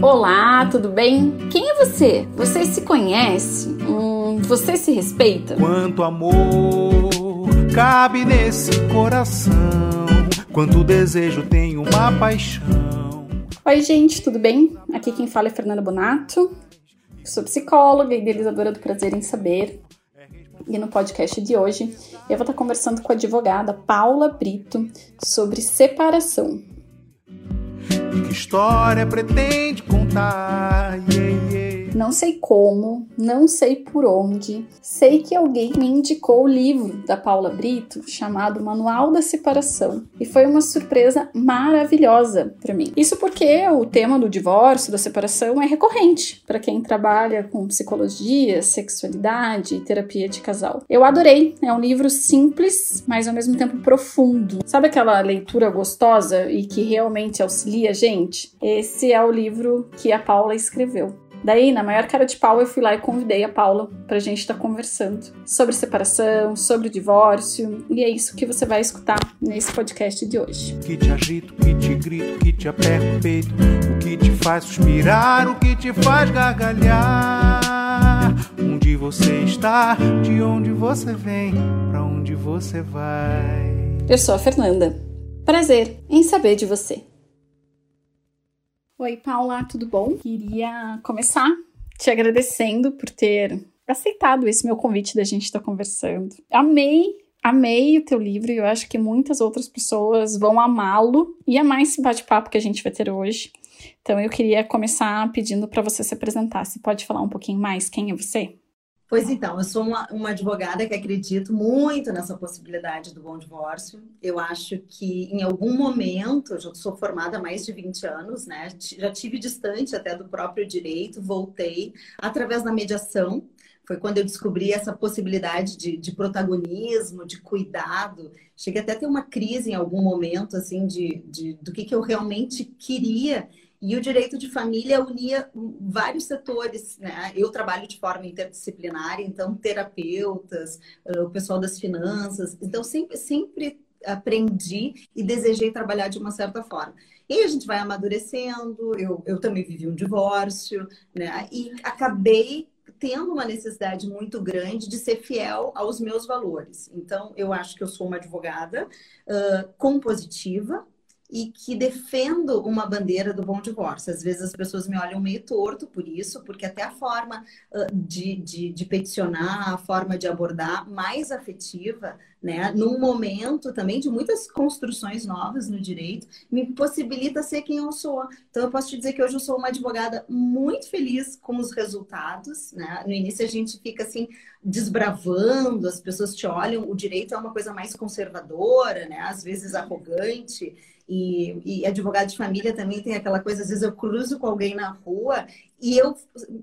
Olá, tudo bem? Quem é você? Você se conhece? Hum, você se respeita? Quanto amor cabe nesse coração, quanto desejo tem uma paixão. Oi, gente, tudo bem? Aqui quem fala é Fernanda Bonato. Sou psicóloga e idealizadora do Prazer em Saber. E no podcast de hoje eu vou estar conversando com a advogada Paula Brito sobre separação. Que história pretende contar? Yeah, yeah. Não sei como, não sei por onde, sei que alguém me indicou o livro da Paula Brito chamado Manual da Separação e foi uma surpresa maravilhosa para mim. Isso porque o tema do divórcio, da separação é recorrente para quem trabalha com psicologia, sexualidade e terapia de casal. Eu adorei, é um livro simples, mas ao mesmo tempo profundo. Sabe aquela leitura gostosa e que realmente auxilia a gente? Esse é o livro que a Paula escreveu. Daí, na maior cara de pau, eu fui lá e convidei a Paula pra gente estar tá conversando sobre separação, sobre divórcio, e é isso que você vai escutar nesse podcast de hoje. Que te agito, que te grito, que te aperto o peito, o que te faz suspirar, o que te faz gargalhar. Onde você está, de onde você vem, pra onde você vai. Eu sou a Fernanda. Prazer em saber de você. Oi, Paula, tudo bom? Queria começar te agradecendo por ter aceitado esse meu convite da gente estar conversando. Amei, amei o teu livro e eu acho que muitas outras pessoas vão amá-lo e amar esse bate-papo que a gente vai ter hoje. Então eu queria começar pedindo para você se apresentar. Você pode falar um pouquinho mais quem é você? Pois então, eu sou uma, uma, advogada que acredito muito nessa possibilidade do bom divórcio. Eu acho que em algum momento, eu já sou formada há mais de 20 anos, né? Já tive distante até do próprio direito, voltei através da mediação. Foi quando eu descobri essa possibilidade de, de protagonismo, de cuidado. Cheguei até a ter uma crise em algum momento, assim, de, de do que, que eu realmente queria e o direito de família unia vários setores, né? Eu trabalho de forma interdisciplinar, então terapeutas, o pessoal das finanças, então sempre, sempre aprendi e desejei trabalhar de uma certa forma. E a gente vai amadurecendo, eu, eu também vivi um divórcio, né? E acabei tendo uma necessidade muito grande de ser fiel aos meus valores. Então, eu acho que eu sou uma advogada uh, compositiva, e que defendo uma bandeira do bom divórcio. Às vezes as pessoas me olham meio torto por isso, porque até a forma de, de, de, peticionar, a forma de abordar mais afetiva, né, num momento também de muitas construções novas no direito, me possibilita ser quem eu sou. Então eu posso te dizer que hoje eu sou uma advogada muito feliz com os resultados. Né? No início a gente fica assim desbravando, as pessoas te olham, o direito é uma coisa mais conservadora, né? às vezes arrogante. E, e advogado de família também tem aquela coisa, às vezes eu cruzo com alguém na rua e eu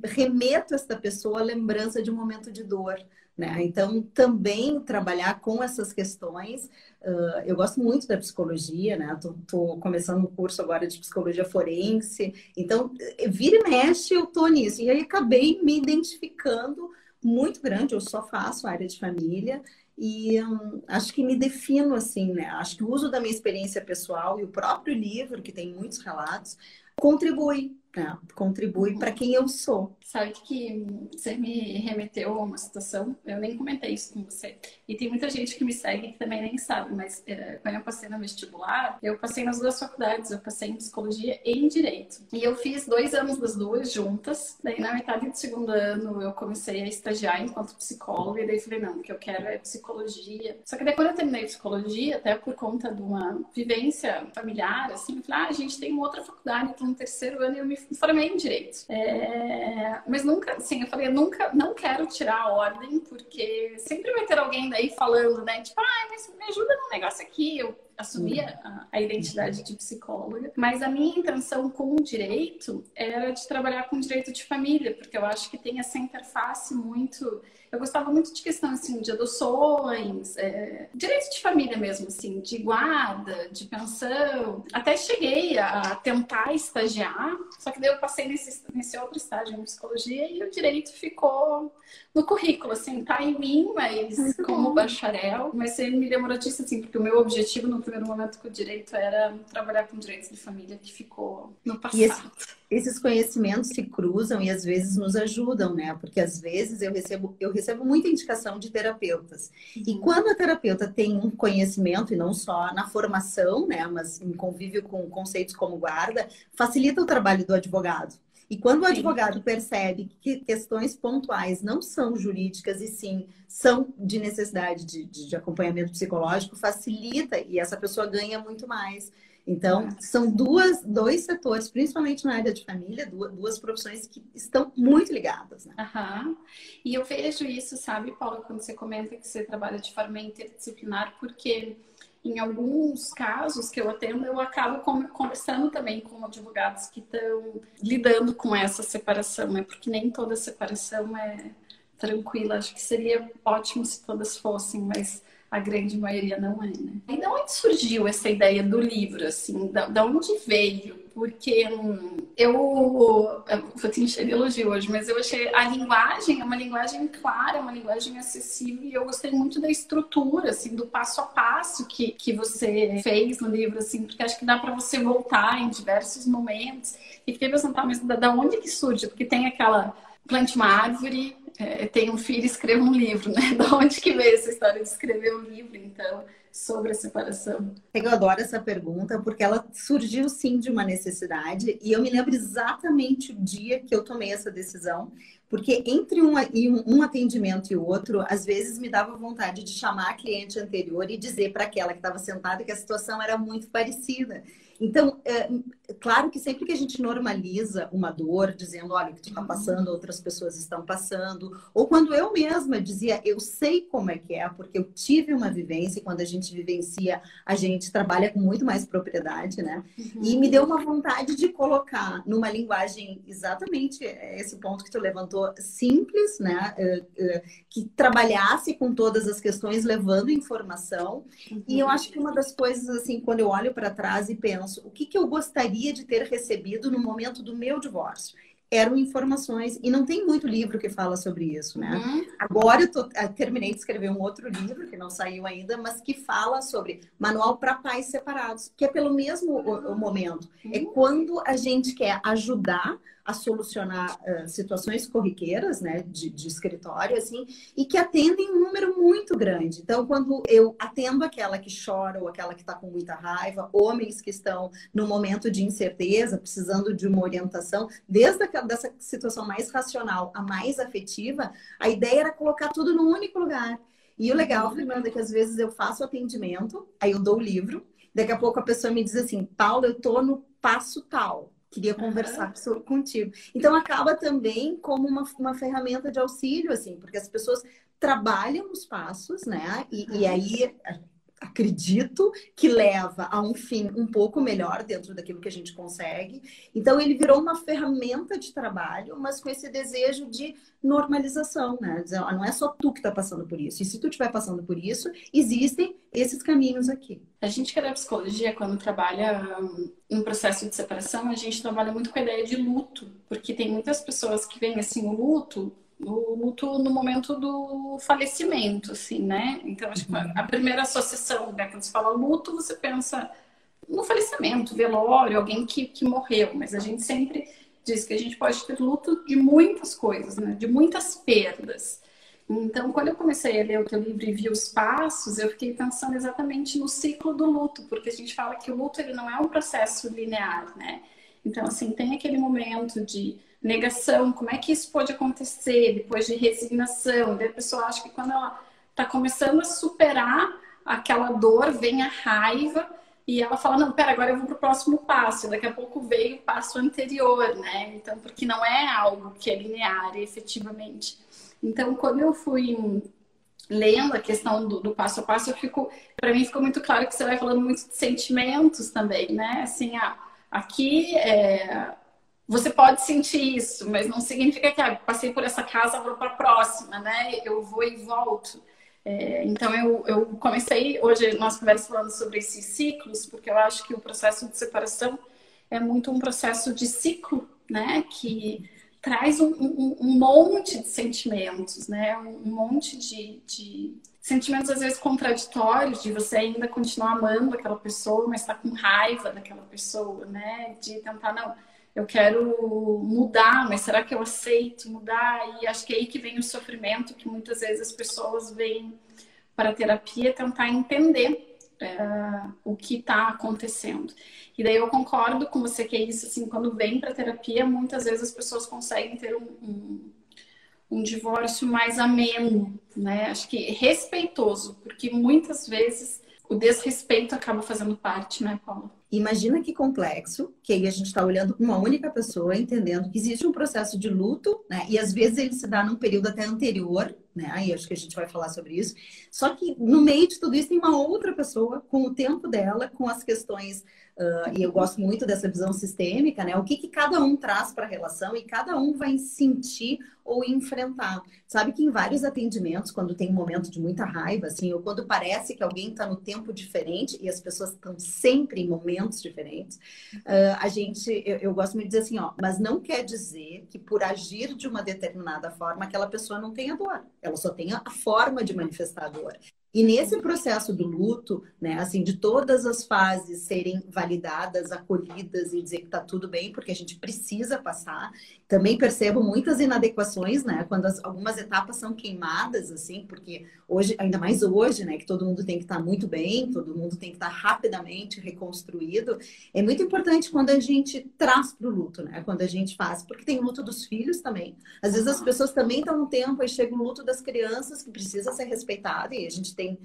remeto esta pessoa à lembrança de um momento de dor. Né? Então, também trabalhar com essas questões. Uh, eu gosto muito da psicologia, né? Estou começando um curso agora de psicologia forense. Então, vira e mexe, eu estou nisso. E aí acabei me identificando muito grande. Eu só faço área de família e hum, acho que me defino assim, né? Acho que o uso da minha experiência pessoal e o próprio livro, que tem muitos relatos, contribui é, contribui para quem eu sou. Sabe que você me remeteu a uma situação, eu nem comentei isso com você. E tem muita gente que me segue que também nem sabe, mas é, quando eu passei no vestibular, eu passei nas duas faculdades, eu passei em psicologia e em direito. E eu fiz dois anos das duas juntas. Daí na metade do segundo ano eu comecei a estagiar enquanto psicóloga e daí falei, não, o que eu quero é psicologia. Só que quando eu terminei psicologia, até por conta de uma vivência familiar, assim, eu falei, ah, a gente tem outra faculdade, então no terceiro ano eu me formei em direito. É, mas nunca, assim, eu falei, eu nunca, não quero tirar a ordem, porque sempre vai ter alguém daí falando, né? Tipo, ah, mas me ajuda num negócio aqui. Eu assumi a, a, identidade de psicóloga, mas a minha intenção com o direito era de trabalhar com direito de família, porque eu acho que tem essa interface muito eu gostava muito de questão assim de adoções, é, direito de família mesmo, assim, de guarda, de pensão. Até cheguei a tentar estagiar, só que daí eu passei nesse, nesse outro estágio em psicologia e o direito ficou no currículo, assim, tá em mim, mas como bacharel. Mas você me uma notícia, assim, porque o meu objetivo no, primeiro momento que o direito era trabalhar com direitos de família, que ficou no passado. Esse, esses conhecimentos se cruzam e às vezes nos ajudam, né? Porque às vezes eu recebo, eu recebo muita indicação de terapeutas. Uhum. E quando a terapeuta tem um conhecimento, e não só na formação, né? Mas em convívio com conceitos como guarda, facilita o trabalho do advogado. E quando o advogado percebe que questões pontuais não são jurídicas e sim são de necessidade de, de, de acompanhamento psicológico, facilita e essa pessoa ganha muito mais. Então, são duas, dois setores, principalmente na área de família, duas, duas profissões que estão muito ligadas. Né? Uhum. E eu vejo isso, sabe, Paula, quando você comenta que você trabalha de forma interdisciplinar, porque em alguns casos que eu atendo, eu acabo conversando também com advogados que estão lidando com essa separação, né? Porque nem toda separação é tranquila. Acho que seria ótimo se todas fossem, mas a grande maioria não é, né? E de onde surgiu essa ideia do livro, assim? Da, da onde veio? Porque hum, eu, eu vou te encher de elogio hoje, mas eu achei a linguagem é uma linguagem clara, uma linguagem acessível e eu gostei muito da estrutura, assim, do passo a passo que, que você fez no livro, assim, porque acho que dá para você voltar em diversos momentos. E fiquei pensando, tá, mas da, da onde que surge? Porque tem aquela plante uma árvore, é, tem um filho, escreva um livro, né? Da onde que veio essa história de escrever um livro, então, sobre a separação? Eu adoro essa pergunta, porque ela surgiu sim de uma necessidade, e eu me lembro exatamente o dia que eu tomei essa decisão, porque entre um, um atendimento e outro, às vezes me dava vontade de chamar a cliente anterior e dizer para aquela que estava sentada que a situação era muito parecida. Então, é, claro que sempre que a gente normaliza uma dor, dizendo, olha, o que tu está passando, outras pessoas estão passando, ou quando eu mesma dizia, eu sei como é que é, porque eu tive uma vivência, e quando a gente vivencia, a gente trabalha com muito mais propriedade, né? Uhum. E me deu uma vontade de colocar numa linguagem exatamente esse ponto que tu levantou, simples, né? Uh, uh, que trabalhasse com todas as questões, levando informação. Uhum. E eu acho que uma das coisas, assim, quando eu olho para trás e penso, o que, que eu gostaria de ter recebido no momento do meu divórcio? Eram informações, e não tem muito livro que fala sobre isso, né? Uhum. Agora eu, tô, eh, terminei de escrever um outro livro, que não saiu ainda, mas que fala sobre manual para pais separados, que é pelo mesmo uhum. momento. É uhum. É quando a gente quer ajudar a solucionar uh, situações corriqueiras, né, de, de, escritório, assim, e que atendem um número muito grande. Então, quando eu atendo aquela que chora ou aquela que está com muita raiva, homens que estão no momento de incerteza, precisando de uma orientação, desde a, dessa situação mais racional a mais afetiva, a ideia era colocar tudo num único lugar. E o legal, Fernanda, é que às vezes eu faço atendimento, aí eu dou o livro, daqui a pouco a pessoa me diz assim, Paulo, eu tô no passo tal queria conversar uhum. contigo. Então acaba também como uma, uma ferramenta de auxílio, assim, porque as pessoas trabalham os passos, né? E, uhum. e aí acredito que leva a um fim um pouco melhor dentro daquilo que a gente consegue. Então ele virou uma ferramenta de trabalho, mas com esse desejo de normalização, né? Dizer, não é só tu que está passando por isso. E se tu estiver passando por isso, existem esses caminhos aqui. A gente que é da psicologia, quando trabalha um, em processo de separação, a gente trabalha muito com a ideia de luto, porque tem muitas pessoas que veem assim o luto o luto no momento do falecimento, assim, né? Então, acho que a primeira associação, né, quando se fala luto, você pensa no falecimento, velório, alguém que, que morreu, mas a gente sempre diz que a gente pode ter luto de muitas coisas, né? De muitas perdas. Então, quando eu comecei a ler o teu livro e vi os passos, eu fiquei pensando exatamente no ciclo do luto, porque a gente fala que o luto ele não é um processo linear, né? Então, assim, tem aquele momento de negação, como é que isso pode acontecer depois de resignação? Daí a pessoa acha que quando ela está começando a superar aquela dor, vem a raiva e ela fala, não, pera, agora eu vou para o próximo passo. Daqui a pouco veio o passo anterior, né? Então, porque não é algo que é linear, efetivamente. Então, quando eu fui lendo a questão do, do passo a passo, eu fico, para mim ficou muito claro que você vai falando muito de sentimentos também, né? Assim, ah, aqui é, você pode sentir isso, mas não significa que ah, passei por essa casa, vou para a próxima, né? Eu vou e volto. É, então eu, eu comecei hoje nós conversamos falando sobre esses ciclos, porque eu acho que o processo de separação é muito um processo de ciclo, né? Que traz um, um, um monte de sentimentos, né? Um monte de, de sentimentos às vezes contraditórios de você ainda continuar amando aquela pessoa, mas está com raiva daquela pessoa, né? De tentar não, eu quero mudar, mas será que eu aceito mudar? E acho que é aí que vem o sofrimento que muitas vezes as pessoas vêm para a terapia tentar entender é, o que está acontecendo. E daí eu concordo com você que é isso, assim, quando vem para terapia, muitas vezes as pessoas conseguem ter um, um um divórcio mais ameno, né? Acho que respeitoso, porque muitas vezes o desrespeito acaba fazendo parte, né, Paula? Imagina que complexo, que aí a gente está olhando uma única pessoa, entendendo que existe um processo de luto, né? E às vezes ele se dá num período até anterior, né? Aí acho que a gente vai falar sobre isso. Só que no meio de tudo isso tem uma outra pessoa com o tempo dela, com as questões Uh, e eu gosto muito dessa visão sistêmica, né? O que, que cada um traz para a relação e cada um vai sentir ou enfrentar. Sabe que em vários atendimentos, quando tem um momento de muita raiva, assim, ou quando parece que alguém está no tempo diferente e as pessoas estão sempre em momentos diferentes, uh, a gente, eu, eu, gosto muito de dizer assim, ó, mas não quer dizer que por agir de uma determinada forma aquela pessoa não tenha dor. Ela só tem a forma de manifestar a dor. E nesse processo do luto, né, assim, de todas as fases serem validadas, acolhidas e dizer que tá tudo bem, porque a gente precisa passar. Também percebo muitas inadequações, né, quando as, algumas etapas são queimadas, assim, porque hoje, ainda mais hoje, né, que todo mundo tem que estar tá muito bem, todo mundo tem que estar tá rapidamente reconstruído. É muito importante quando a gente traz para o luto, né, quando a gente faz, porque tem o luto dos filhos também. Às vezes as pessoas também estão no tempo, aí chega o luto das crianças, que precisa ser respeitado, e a gente tem tem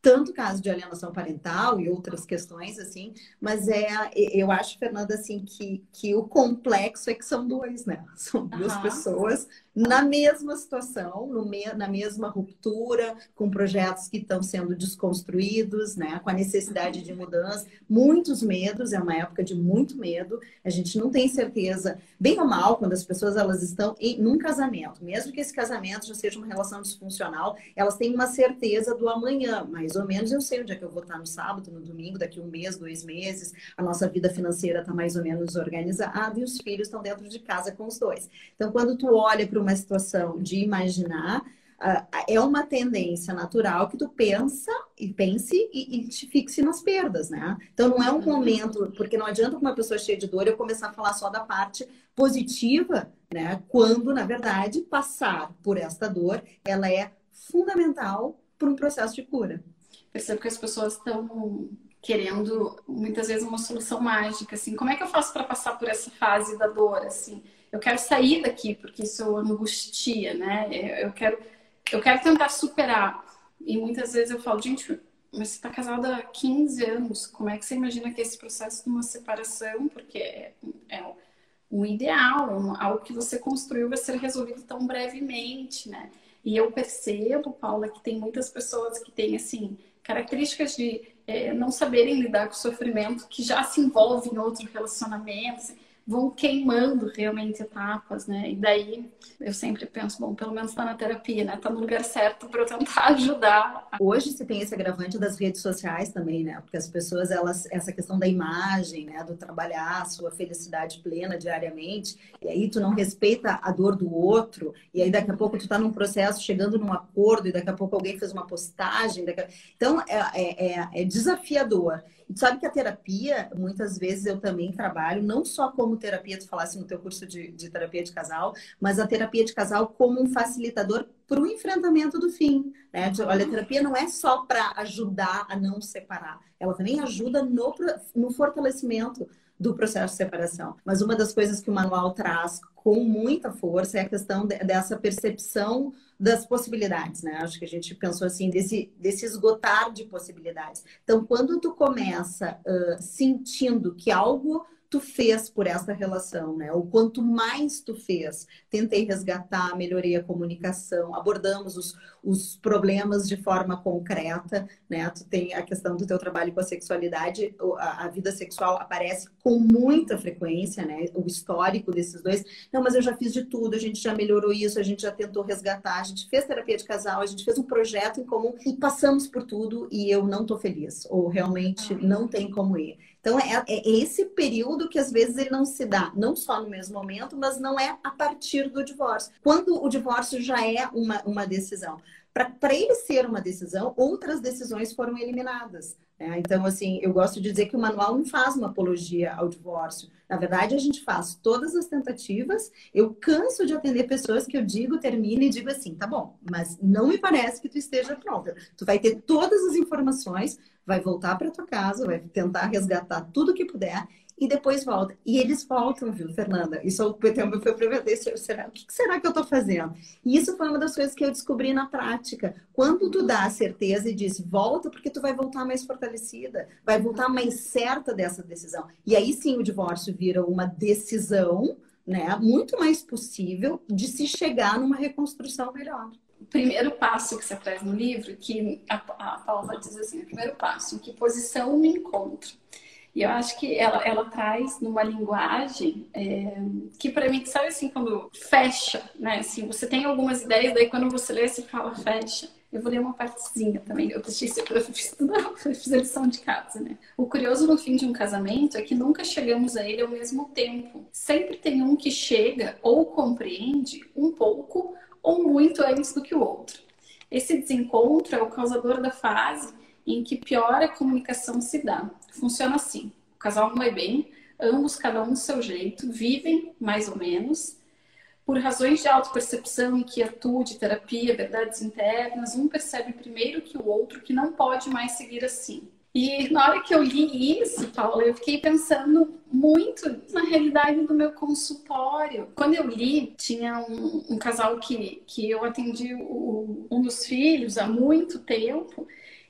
tanto caso de alienação parental e outras questões assim, mas é eu acho Fernanda assim que, que o complexo é que são dois, né? São duas uhum. pessoas na mesma situação, me, na mesma ruptura, com projetos que estão sendo desconstruídos, né? com a necessidade de mudança, muitos medos, é uma época de muito medo, a gente não tem certeza, bem ou mal, quando as pessoas elas estão em num casamento, mesmo que esse casamento já seja uma relação disfuncional, elas têm uma certeza do amanhã, mais ou menos eu sei onde é que eu vou estar no sábado, no domingo, daqui um mês, dois meses, a nossa vida financeira está mais ou menos organizada e os filhos estão dentro de casa com os dois. Então, quando tu olha para uma uma situação de imaginar, uh, é uma tendência natural que tu pensa e pense e, e, te fixe nas perdas, né? Então não é um momento, porque não adianta uma pessoa cheia de dor eu começar a falar só da parte positiva, né? Quando, na verdade, passar por esta dor, ela é fundamental para um processo de cura. Percebo que as pessoas estão querendo muitas vezes uma solução mágica, assim, como é que eu faço para passar por essa fase da dor, assim? Eu quero sair daqui porque isso angustia, né? Eu quero, eu quero tentar superar. E muitas vezes eu falo, gente, mas você está casada há 15 anos, como é que você imagina que esse processo de uma separação, porque é, é um ideal, um, algo que você construiu vai ser resolvido tão brevemente, né? E eu percebo, Paula, que tem muitas pessoas que têm, assim, características de é, não saberem lidar com o sofrimento, que já se envolvem em outro relacionamento, assim, vão queimando realmente etapas, né? E daí eu sempre penso, bom, pelo menos está na terapia, né? Está no lugar certo para eu tentar ajudar. Hoje se tem esse agravante das redes sociais também, né? Porque as pessoas, elas, essa questão da imagem, né? Do trabalhar a sua felicidade plena diariamente, e aí tu não respeita a dor do outro, e aí daqui a pouco tu está num processo chegando num acordo, e daqui a pouco alguém fez uma postagem. A... Então é, é, é, é desafiador. Tu sabe que a terapia, muitas vezes eu também trabalho, não só como terapia, tu falasse no teu curso de, de terapia de casal, mas a terapia de casal como um facilitador para o enfrentamento do fim. Né? Olha, a terapia não é só para ajudar a não separar, ela também ajuda no, no fortalecimento do processo de separação. Mas uma das coisas que o manual traz com muita força é a questão de, dessa percepção das possibilidades, né? Acho que a gente pensou assim, desse, desse esgotar de possibilidades. Então, quando tu começa uh, sentindo que algo tu fez por essa relação, né? O quanto mais tu fez. Tentei resgatar, melhorei a comunicação, abordamos os, os problemas de forma concreta, né? Tu tem a questão do teu trabalho com a sexualidade, a, a vida sexual aparece com muita frequência, né? O histórico desses dois. Não, mas eu já fiz de tudo, a gente já melhorou isso, a gente já tentou resgatar, a gente fez terapia de casal, a gente fez um projeto em comum e passamos por tudo e eu não tô feliz, ou realmente não tem como ir. Então, é, é, esse período que às vezes ele não se dá, não só no mesmo momento, mas não é a partir do divórcio. Quando o divórcio já é uma, uma decisão. Para ele ser uma decisão, outras decisões foram eliminadas. Né? Então, assim, eu gosto de dizer que o manual não faz uma apologia ao divórcio. Na verdade, a gente faz todas as tentativas. Eu canso de atender pessoas que eu digo, termino e digo assim, tá bom, mas não me parece que tu esteja pronta. Tu vai ter todas as informações, vai voltar para tua casa, vai tentar resgatar tudo que puder e depois volta. E eles voltam, viu, Fernanda? Isso foi a primeira vez. Será, o que será que eu estou fazendo? E isso foi uma das coisas que eu descobri na prática. Quando tu dá a certeza e diz volta, porque tu vai voltar mais fortalecida, vai voltar mais certa dessa decisão. E aí sim o divórcio vira uma decisão, né, muito mais possível de se chegar numa reconstrução melhor o primeiro passo que você traz no livro, que a, a Paula diz assim, o primeiro passo, em que posição me encontro. E eu acho que ela, ela traz numa linguagem é, que para mim, sabe assim, quando fecha, né? Assim, você tem algumas ideias, daí quando você lê, você fala fecha. Eu vou ler uma partezinha também. Eu isso para estudar, fiz a lição de casa, né? O curioso no fim de um casamento é que nunca chegamos a ele ao mesmo tempo. Sempre tem um que chega ou compreende um pouco ou muito antes do que o outro. Esse desencontro é o causador da fase em que pior a comunicação se dá. Funciona assim: o casal não é bem, ambos, cada um do seu jeito, vivem mais ou menos. Por razões de autopercepção, inquietude, terapia, verdades internas, um percebe primeiro que o outro que não pode mais seguir assim. E na hora que eu li isso, Paula, eu fiquei pensando muito na realidade do meu consultório. Quando eu li, tinha um, um casal que, que eu atendi o, um dos filhos há muito tempo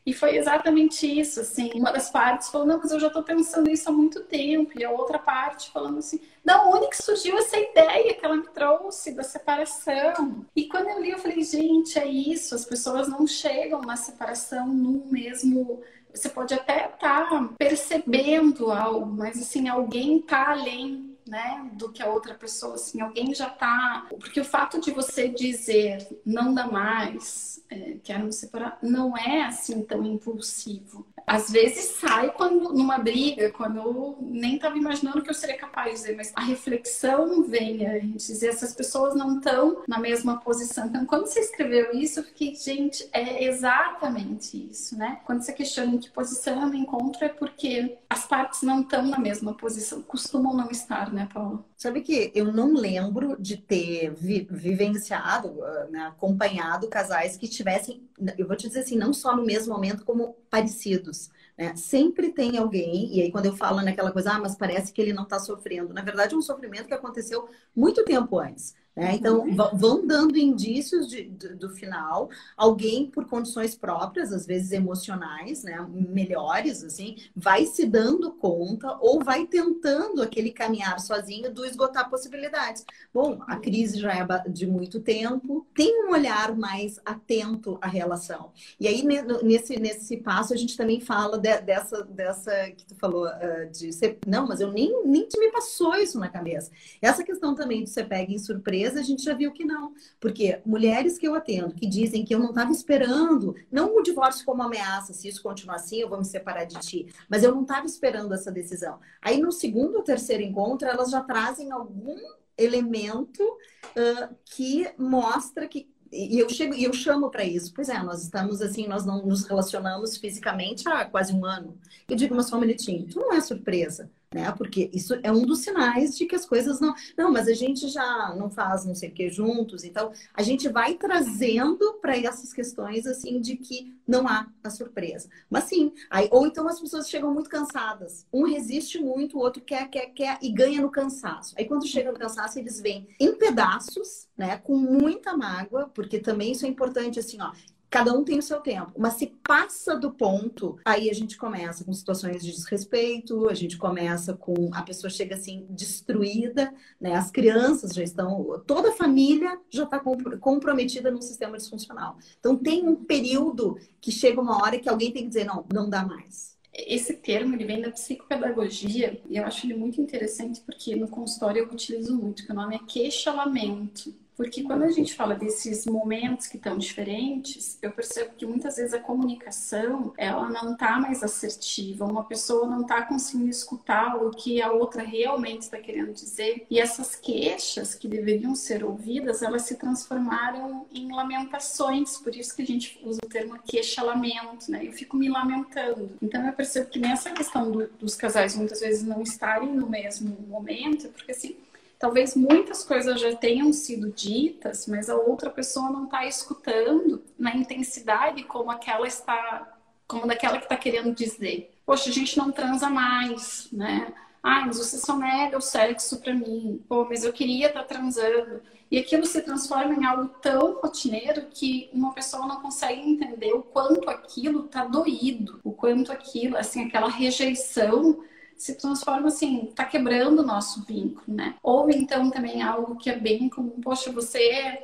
e foi exatamente isso, assim, uma das partes falou, não, mas eu já estou pensando isso há muito tempo, e a outra parte falando assim, da onde que surgiu essa ideia que ela me trouxe da separação? E quando eu li, eu falei, gente, é isso, as pessoas não chegam na separação no mesmo você pode até estar tá percebendo algo, mas assim, alguém está além né, do que a outra pessoa, assim, alguém já tá. Porque o fato de você dizer não dá mais, é, quero me separar, não é assim tão impulsivo. Às vezes sai quando numa briga, quando eu nem estava imaginando que eu seria capaz de dizer, mas a reflexão vem antes, e essas pessoas não estão na mesma posição. Então, quando você escreveu isso, eu fiquei, gente, é exatamente isso, né? Quando você questiona em que posição eu me encontro, é porque as partes não estão na mesma posição, costumam não estar, né, Paula? Sabe que eu não lembro de ter vi vivenciado, né, acompanhado casais que tivessem, eu vou te dizer assim, não só no mesmo momento, como parecidos. Né? Sempre tem alguém, e aí quando eu falo naquela coisa, ah, mas parece que ele não está sofrendo. Na verdade, é um sofrimento que aconteceu muito tempo antes. Né? Então, uhum. vão dando indícios de, do, do, final. Alguém, por condições próprias, às vezes emocionais, né? melhores, assim, vai se dando conta ou vai tentando aquele caminhar sozinho do esgotar possibilidades. Bom, a crise já é de muito tempo, tem um olhar mais atento à relação. E aí, nesse, nesse passo, a gente também fala de, dessa, dessa que tu falou, uh, de ser, não, mas eu nem, nem te me passou isso na cabeça. Essa questão também de você pega em surpresa a gente já viu que não. Porque mulheres que eu atendo que dizem que eu não estava esperando, não o divórcio como ameaça, se isso continuar assim, eu vou me separar de ti, mas eu não estava esperando essa decisão. Aí no segundo ou terceiro encontro, elas já trazem algum elemento uh, que mostra que e eu chego e eu chamo para isso. Pois é, nós estamos assim, nós não nos relacionamos fisicamente há quase um ano. Eu digo, mas só um minutinho, tu não é surpresa né? Porque isso é um dos sinais de que as coisas não. Não, mas a gente já não faz não sei o que juntos. Então, a gente vai trazendo para essas questões assim de que não há a surpresa. Mas sim, aí, ou então as pessoas chegam muito cansadas. Um resiste muito, o outro quer, quer, quer e ganha no cansaço. Aí quando chega no cansaço, eles vêm em pedaços, né? Com muita mágoa, porque também isso é importante assim, ó. Cada um tem o seu tempo, mas se passa do ponto, aí a gente começa com situações de desrespeito, a gente começa com a pessoa chega assim destruída, né? As crianças já estão, toda a família já está comprometida num sistema disfuncional. Então tem um período que chega uma hora que alguém tem que dizer não, não dá mais. Esse termo ele vem da psicopedagogia e eu acho ele muito interessante porque no consultório eu utilizo muito, que o nome é queixa-lamento. Porque quando a gente fala desses momentos que estão diferentes, eu percebo que muitas vezes a comunicação, ela não está mais assertiva, uma pessoa não está conseguindo escutar o que a outra realmente está querendo dizer. E essas queixas que deveriam ser ouvidas, elas se transformaram em lamentações, por isso que a gente usa o termo queixa-lamento, né? Eu fico me lamentando. Então eu percebo que nessa questão do, dos casais muitas vezes não estarem no mesmo momento, porque assim, talvez muitas coisas já tenham sido ditas, mas a outra pessoa não está escutando na intensidade como aquela está, como daquela que está querendo dizer. Poxa, a gente não transa mais, né? Ah, mas você só nega o sexo para mim. Pô, mas eu queria estar tá transando. E aquilo se transforma em algo tão rotineiro que uma pessoa não consegue entender o quanto aquilo tá doído, o quanto aquilo, assim, aquela rejeição se transforma assim, tá quebrando o nosso vínculo, né? Ou então também algo que é bem como, poxa, você é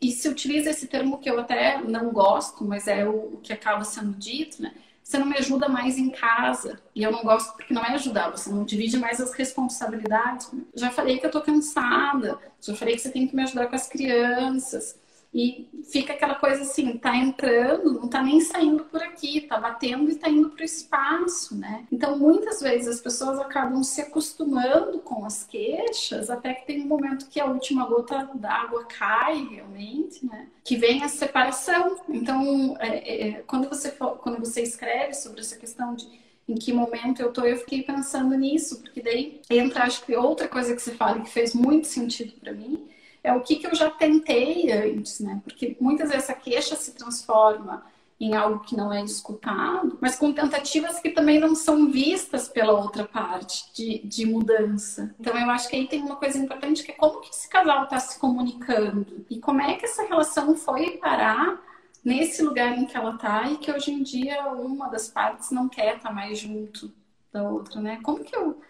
e se utiliza esse termo que eu até não gosto, mas é o, que acaba sendo dito, né? Você não me ajuda mais em casa. E eu não gosto porque não é ajudar, você não divide mais as responsabilidades. Já falei que eu tô cansada, já falei que você tem que me ajudar com as crianças. E fica aquela coisa assim, tá entrando, não tá nem saindo por aqui, tá batendo e tá indo pro espaço, né? Então, muitas vezes as pessoas acabam se acostumando com as queixas, até que tem um momento que a última gota d'água cai realmente, né? Que vem a separação. Então, é, é, quando, você, quando você escreve sobre essa questão de em que momento eu tô, eu fiquei pensando nisso, porque daí entra, acho que outra coisa que você fala que fez muito sentido para mim, é o que, que eu já tentei antes, né? Porque muitas vezes essa queixa se transforma em algo que não é escutado, mas com tentativas que também não são vistas pela outra parte de, de mudança. Então eu acho que aí tem uma coisa importante que é como que esse casal está se comunicando e como é que essa relação foi parar nesse lugar em que ela está e que hoje em dia uma das partes não quer estar tá mais junto da outra, né? Como que eu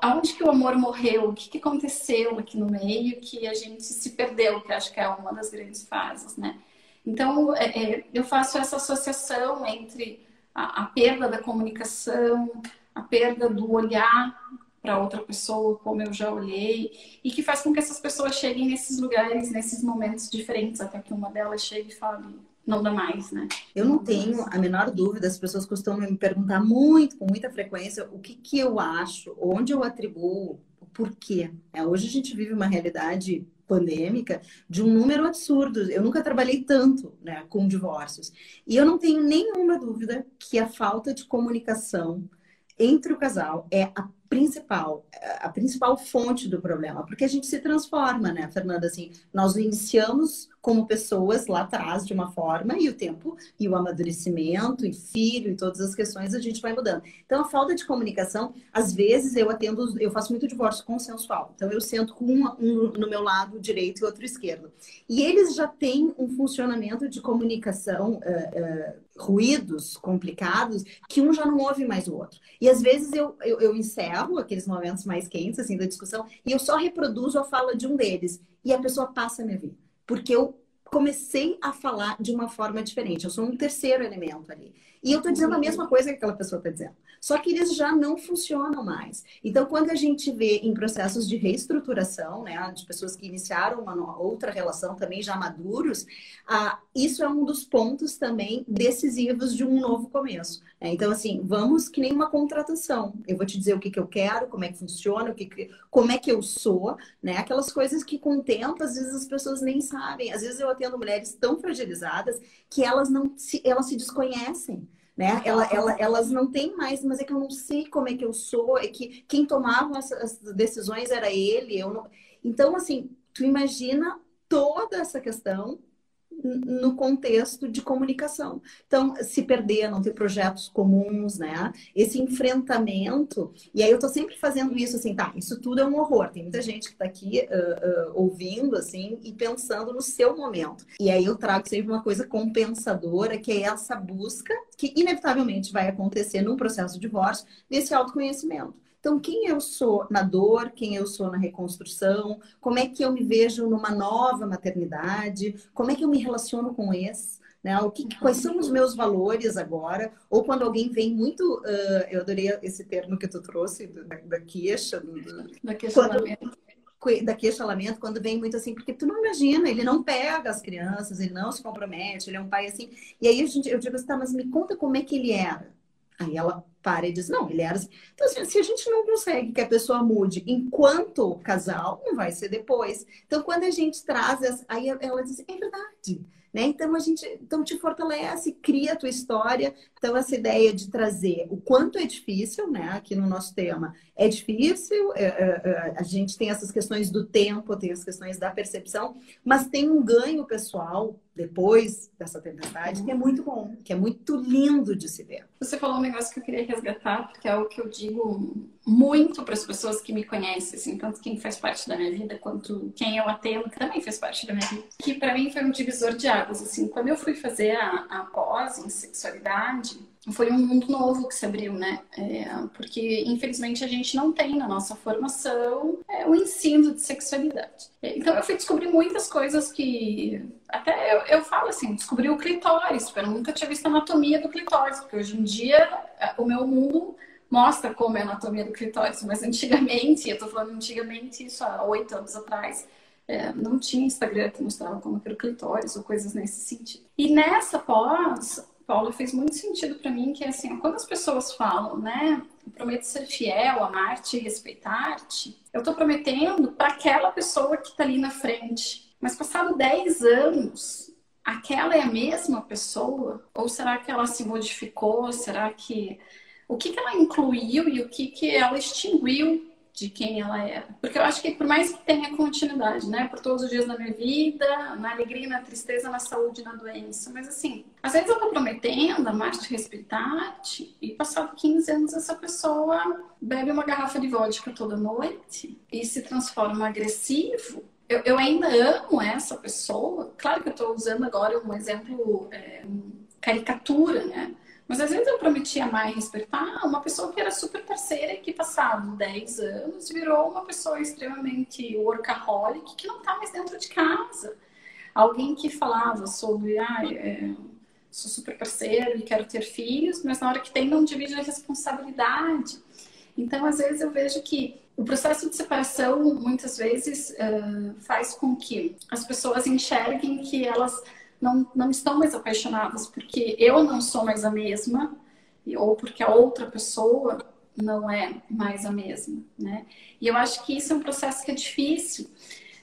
aonde que o amor morreu, o que, que aconteceu aqui no meio que a gente se perdeu, que acho que é uma das grandes fases, né? Então, é, é, eu faço essa associação entre a, a, perda da comunicação, a perda do olhar para outra pessoa, como eu já olhei, e que faz com que essas pessoas cheguem nesses lugares, nesses momentos diferentes, até que uma delas chegue e fale, não dá mais, né? Eu não tenho a menor dúvida, as pessoas costumam me perguntar muito, com muita frequência, o que, que eu acho, onde eu atribuo, o porquê. É, hoje a gente vive uma realidade pandêmica de um número absurdo. Eu nunca trabalhei tanto né, com divórcios. E eu não tenho nenhuma dúvida que a falta de comunicação entre o casal é a principal, a principal fonte do problema, porque a gente se transforma, né, Fernanda? Assim, nós iniciamos como pessoas lá atrás de uma forma e o tempo e o amadurecimento e filho e todas as questões a gente vai mudando. Então a falta de comunicação, às vezes eu atendo, eu faço muito divórcio consensual. Então eu sento com um, um no meu lado direito e outro esquerdo. E eles já têm um funcionamento de comunicação uh, uh, ruídos complicados que um já não ouve mais o outro. E às vezes eu, eu, eu encerro aqueles momentos mais quentes assim da discussão e eu só reproduzo a fala de um deles e a pessoa passa a me ouvir porque eu comecei a falar de uma forma diferente. Eu sou um terceiro elemento ali. E eu estou dizendo a mesma coisa que aquela pessoa está dizendo. Só que eles já não funcionam mais. Então, quando a gente vê em processos de reestruturação, né, de pessoas que iniciaram uma outra relação também já maduros, ah, isso é um dos pontos também decisivos de um novo começo. Né? Então, assim, vamos que nem uma contratação. Eu vou te dizer o que, que eu quero, como é que funciona, o que, que como é que eu sou, né? Aquelas coisas que com o tempo, às vezes as pessoas nem sabem. Às vezes eu atendo mulheres tão fragilizadas que elas não se, elas se desconhecem né? Ela, ela, elas não têm mais, mas é que eu não sei como é que eu sou, é que quem tomava as decisões era ele, eu não... Então, assim, tu imagina toda essa questão no contexto de comunicação. Então, se perder, não ter projetos comuns, né? Esse enfrentamento. E aí eu tô sempre fazendo isso assim, tá? Isso tudo é um horror. Tem muita gente que tá aqui uh, uh, ouvindo, assim, e pensando no seu momento. E aí eu trago sempre uma coisa compensadora, que é essa busca, que inevitavelmente vai acontecer num processo de divórcio, desse autoconhecimento. Então, quem eu sou na dor, quem eu sou na reconstrução, como é que eu me vejo numa nova maternidade, como é que eu me relaciono com esse, né? O que, quais são os meus valores agora? Ou quando alguém vem muito, uh, eu adorei esse termo que tu trouxe da, da queixa, do, do, da questionamento. Quando, da quando vem muito assim, porque tu não imagina, ele não pega as crianças, ele não se compromete, ele é um pai assim. E aí a gente, eu digo assim, tá, mas me conta como é que ele era. Aí ela para e diz, não, ele era assim. Então, assim, se a gente não consegue que a pessoa mude enquanto casal, não vai ser depois. Então, quando a gente traz, aí ela diz, é verdade. Né? Então a gente então te fortalece, cria a tua história. Então essa ideia de trazer o quanto é difícil, né? Aqui no nosso tema é difícil. É, é, é, a gente tem essas questões do tempo, tem as questões da percepção, mas tem um ganho pessoal depois dessa tempestade que é muito bom, que é muito lindo de se ver. Você falou um negócio que eu queria resgatar, porque é o que eu digo muito para as pessoas que me conhecem, assim, tanto quem faz parte da minha vida quanto quem eu atendo que também faz parte da minha vida. Que para mim foi um divisor de águas, assim, quando eu fui fazer a, a pós em sexualidade, foi um mundo novo que se abriu, né? É, porque, infelizmente, a gente não tem na nossa formação é, o ensino de sexualidade. É, então, eu fui descobrir muitas coisas que. Até eu, eu falo assim, descobri o clitóris, porque eu nunca tinha visto a anatomia do clitóris, porque hoje em dia é, o meu mundo mostra como é a anatomia do clitóris, mas antigamente, eu tô falando antigamente, isso há oito anos atrás, é, não tinha Instagram que mostrava como era o clitóris ou coisas nesse sentido. E nessa pós, Paula, fez muito sentido para mim que, assim, quando as pessoas falam, né, eu prometo ser fiel, amar-te e respeitar-te, eu estou prometendo para aquela pessoa que está ali na frente. Mas passado 10 anos, aquela é a mesma pessoa? Ou será que ela se modificou? Será que. O que, que ela incluiu e o que, que ela extinguiu de quem ela era. Porque eu acho que por mais que tenha continuidade, né? Por todos os dias da minha vida, na alegria, na tristeza, na saúde, na doença. Mas assim, às vezes eu tô prometendo amar-te, respeitar-te, e passado 15 anos essa pessoa bebe uma garrafa de vodka toda noite e se transforma agressivo. Eu, eu ainda amo essa pessoa. Claro que eu estou usando agora um exemplo, é, caricatura, né? Mas às vezes eu prometi amar e respeitar uma pessoa que era super parceira e que passado 10 anos virou uma pessoa extremamente workaholic que não está mais dentro de casa. Alguém que falava sobre, ah, é, sou super parceiro e quero ter filhos, mas na hora que tem não divide a responsabilidade. Então, às vezes eu vejo que o processo de separação muitas vezes uh, faz com que as pessoas enxerguem que elas não, não estão mais apaixonadas porque eu não sou mais a mesma ou porque a outra pessoa não é mais a mesma, né? E eu acho que isso é um processo que é difícil,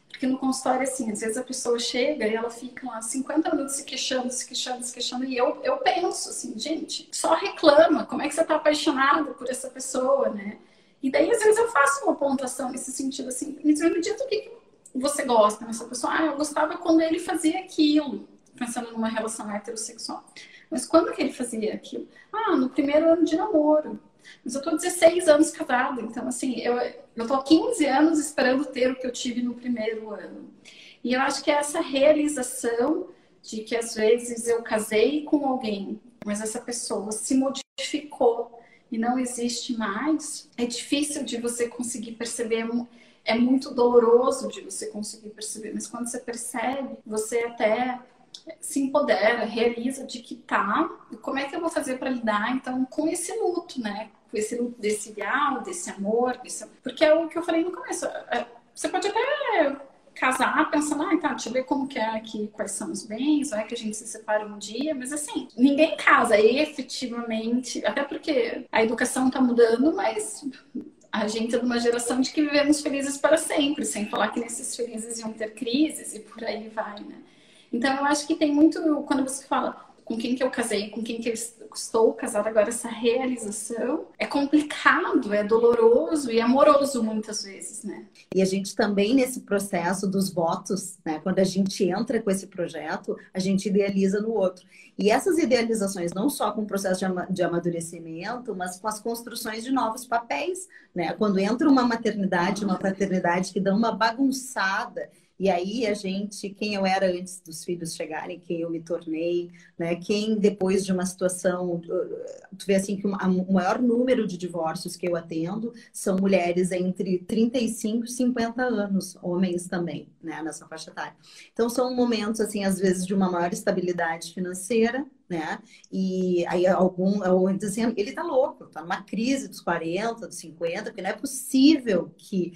porque no consultório, assim, às vezes a pessoa chega e ela fica lá 50 minutos se queixando, se queixando, se queixando, e eu, eu penso assim, gente, só reclama, como é que você tá apaixonado por essa pessoa, né? E daí, às vezes, eu faço uma pontuação nesse sentido, assim, me diz, o que, que você gosta nessa pessoa. Ah, eu gostava quando ele fazia aquilo pensando numa relação heterossexual. Mas quando que ele fazia aquilo? Ah, no primeiro ano de namoro. Mas eu tô 16 anos casada, então assim, eu, eu tô 15 anos esperando ter o que eu tive no primeiro ano. E eu acho que é essa realização de que às vezes eu casei com alguém, mas essa pessoa se modificou e não existe mais, é difícil de você conseguir perceber, é muito doloroso de você conseguir perceber, mas quando você percebe, você até se empodera, realiza de que tá, como é que eu vou fazer para lidar então com esse luto, né? Com esse luto desse ideal, desse amor, desse... porque é o que eu falei no começo. É, você pode até casar pensando, ah, tá, deixa eu ver como que é aqui, quais são os bens, vai que a gente se separa um dia, mas assim, ninguém casa efetivamente, até porque a educação tá mudando, mas a gente é de uma geração de que vivemos felizes para sempre, sem falar que nesses felizes iam ter crises e por aí vai, né? Então, eu acho que tem muito, quando você fala com quem que eu casei, com quem que eu estou casada agora, essa realização é complicado, é doloroso e amoroso muitas vezes, né? E a gente também nesse processo dos votos, né? Quando a gente entra com esse projeto, a gente idealiza no outro. E essas idealizações, não só com o processo de amadurecimento, mas com as construções de novos papéis, né? Quando entra uma maternidade, uma paternidade que dá uma bagunçada e aí a gente, quem eu era antes dos filhos chegarem, quem eu me tornei, né? Quem depois de uma situação, tu vê assim que o maior número de divórcios que eu atendo são mulheres entre 35 e 50 anos, homens também, né, nessa faixa etária. Então são momentos assim, às vezes de uma maior estabilidade financeira, né? E aí algum, ou dizendo, ele tá louco, tá numa crise dos 40, dos 50, porque não é possível que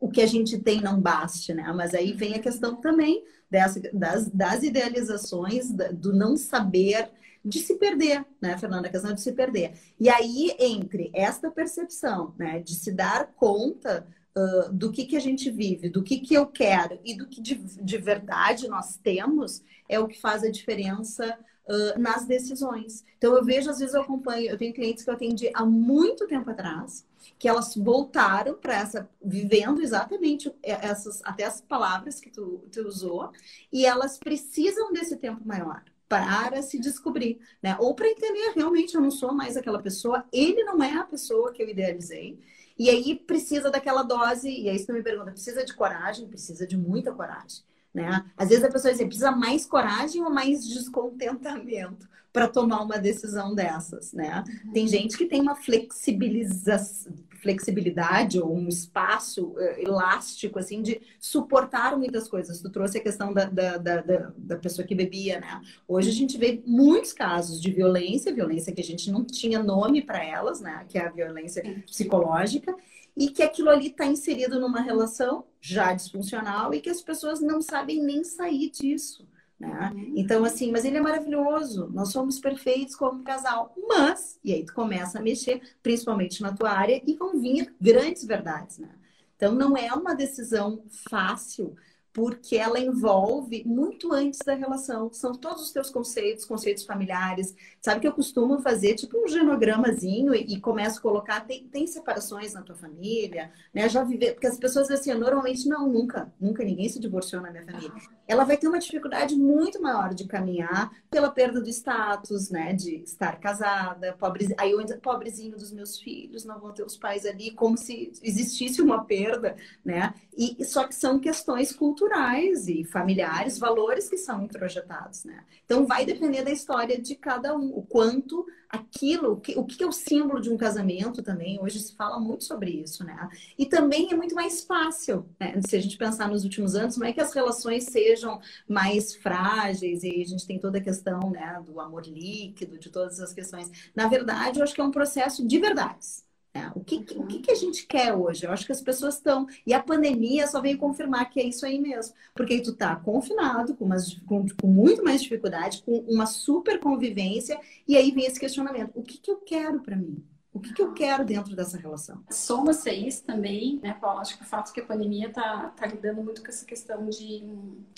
o que a gente tem não baste, né? Mas aí vem a questão também dessa, das, das idealizações, do não saber, de se perder, né, Fernanda? A questão de se perder. E aí, entre esta percepção, né, de se dar conta uh, do que, que a gente vive, do que, que eu quero e do que de, de verdade nós temos, é o que faz a diferença uh, nas decisões. Então, eu vejo, às vezes, eu acompanho, eu tenho clientes que eu atendi há muito tempo atrás, que elas voltaram para essa, vivendo exatamente essas, até as palavras que tu, tu usou, e elas precisam desse tempo maior para se descobrir, né? Ou para entender realmente eu não sou mais aquela pessoa, ele não é a pessoa que eu idealizei. E aí precisa daquela dose, e aí você me pergunta, precisa de coragem? Precisa de muita coragem. Né? Às vezes a pessoa diz, precisa mais coragem ou mais descontentamento para tomar uma decisão dessas, né? Uhum. Tem gente que tem uma flexibilidade ou um espaço uh, elástico, assim, de suportar muitas coisas. Tu trouxe a questão da, da, da, da, pessoa que bebia, né? Hoje a gente vê muitos casos de violência, violência que a gente não tinha nome para elas, né? Que é a violência psicológica e que aquilo ali está inserido numa relação já disfuncional e que as pessoas não sabem nem sair disso. Né? Uhum. Então, assim, mas ele é maravilhoso, nós somos perfeitos como casal. Mas, e aí tu começa a mexer, principalmente na tua área, e vão vir grandes verdades, né? Então, não é uma decisão fácil, porque ela envolve muito antes da relação. São todos os teus conceitos, conceitos familiares. Sabe que eu costumo fazer tipo um genogramazinho e, e começo a colocar, tem, tem, separações na tua família, né? Já viver, porque as pessoas assim, normalmente não, nunca, nunca ninguém se divorciou na minha família. Ela vai ter uma dificuldade muito maior de caminhar pela perda do status, né? De estar casada, pobre, aí eu, pobrezinho dos meus filhos, não vão ter os pais ali, como se existisse uma perda, né? E só que são questões culturais culturais e familiares, valores que são introjetados, né? Então vai depender da história de cada um, o quanto aquilo, o que, o que é o símbolo de um casamento também, hoje se fala muito sobre isso, né? E também é muito mais fácil, né? Se a gente pensar nos últimos anos, não é que as relações sejam mais frágeis e a gente tem toda a questão, né, do amor líquido, de todas as questões. Na verdade, eu acho que é um processo de verdades. É, o que, o que, a gente quer hoje? Eu acho que as pessoas estão. E a pandemia só veio confirmar que é isso aí mesmo. Porque tu tá confinado, com, umas, com, com muito mais dificuldade, com uma super convivência, e aí vem esse questionamento: o que, que eu quero para mim? O que, que, eu quero dentro dessa relação? Soma-se isso também, né, Paula? Acho que o fato que a pandemia está tá lidando muito com essa questão de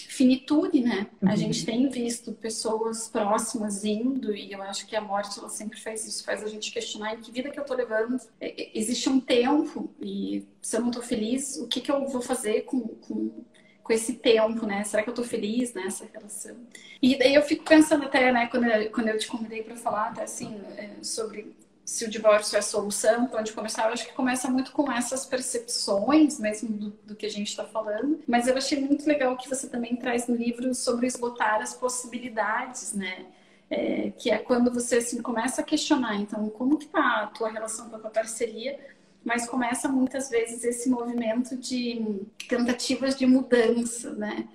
finitude, né? Uhum. A gente tem visto pessoas próximas indo, e eu acho que a morte ela sempre faz isso, faz a gente questionar em que vida que eu estou levando. É, é, existe um tempo, e se eu não estou feliz, o que, que eu vou fazer com, com com esse tempo, né? Será que eu tô feliz nessa relação? E daí eu fico pensando até, né, quando eu, quando eu te convidei para falar até assim, é, sobre se o divórcio é a solução, então de começar, eu acho que começa muito com essas percepções mesmo do, do que a gente está falando. Mas eu achei muito legal que você também traz no livro sobre esgotar as possibilidades, né? É, que é quando você assim, começa a questionar, então, como que tá a tua relação com a tua parceria, mas começa muitas vezes esse movimento de tentativas de mudança, né?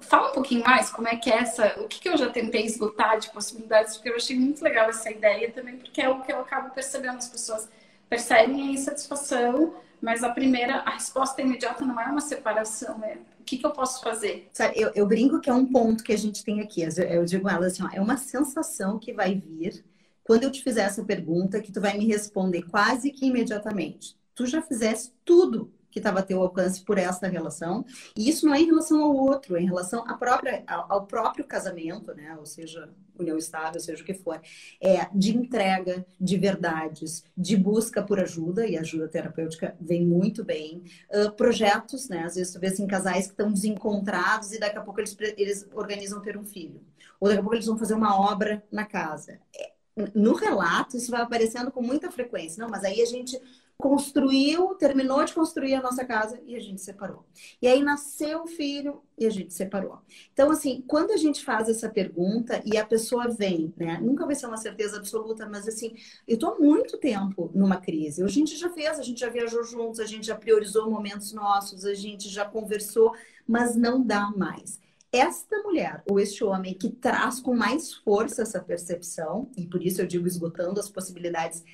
Fala um pouquinho mais como é que é essa, o que, que eu já tentei esgotar de possibilidades, porque eu achei muito legal essa ideia também, porque é o que eu acabo percebendo, as pessoas percebem a insatisfação, mas a primeira, a resposta imediata não é uma separação, é o que, que eu posso fazer? Eu, eu brinco que é um ponto que a gente tem aqui, eu digo ela assim, ó, é uma sensação que vai vir quando eu te fizer essa pergunta, que tu vai me responder quase que imediatamente. Tu já fizeste tudo que estava a teu alcance por essa relação. E isso não é em relação ao outro, é em relação à própria, ao, próprio casamento, né? Ou seja, união estável, seja o que for. É de entrega de verdades, de busca por ajuda, e ajuda terapêutica vem muito bem. Uh, projetos, né? Às vezes tu vê assim, casais que estão desencontrados e daqui a pouco eles, eles organizam ter um filho. Ou daqui a pouco eles vão fazer uma obra na casa. É, no relato, isso vai aparecendo com muita frequência. Não, mas aí a gente construiu, terminou de construir a nossa casa e a gente separou. E aí nasceu o filho e a gente separou. Então, assim, quando a gente faz essa pergunta e a pessoa vem, né? Nunca vai ser uma certeza absoluta, mas assim, eu tô há muito tempo numa crise. A gente já fez, a gente já viajou juntos, a gente já priorizou momentos nossos, a gente já conversou, mas não dá mais esta mulher ou este homem que traz com mais força essa percepção, e por isso eu digo esgotando as possibilidades,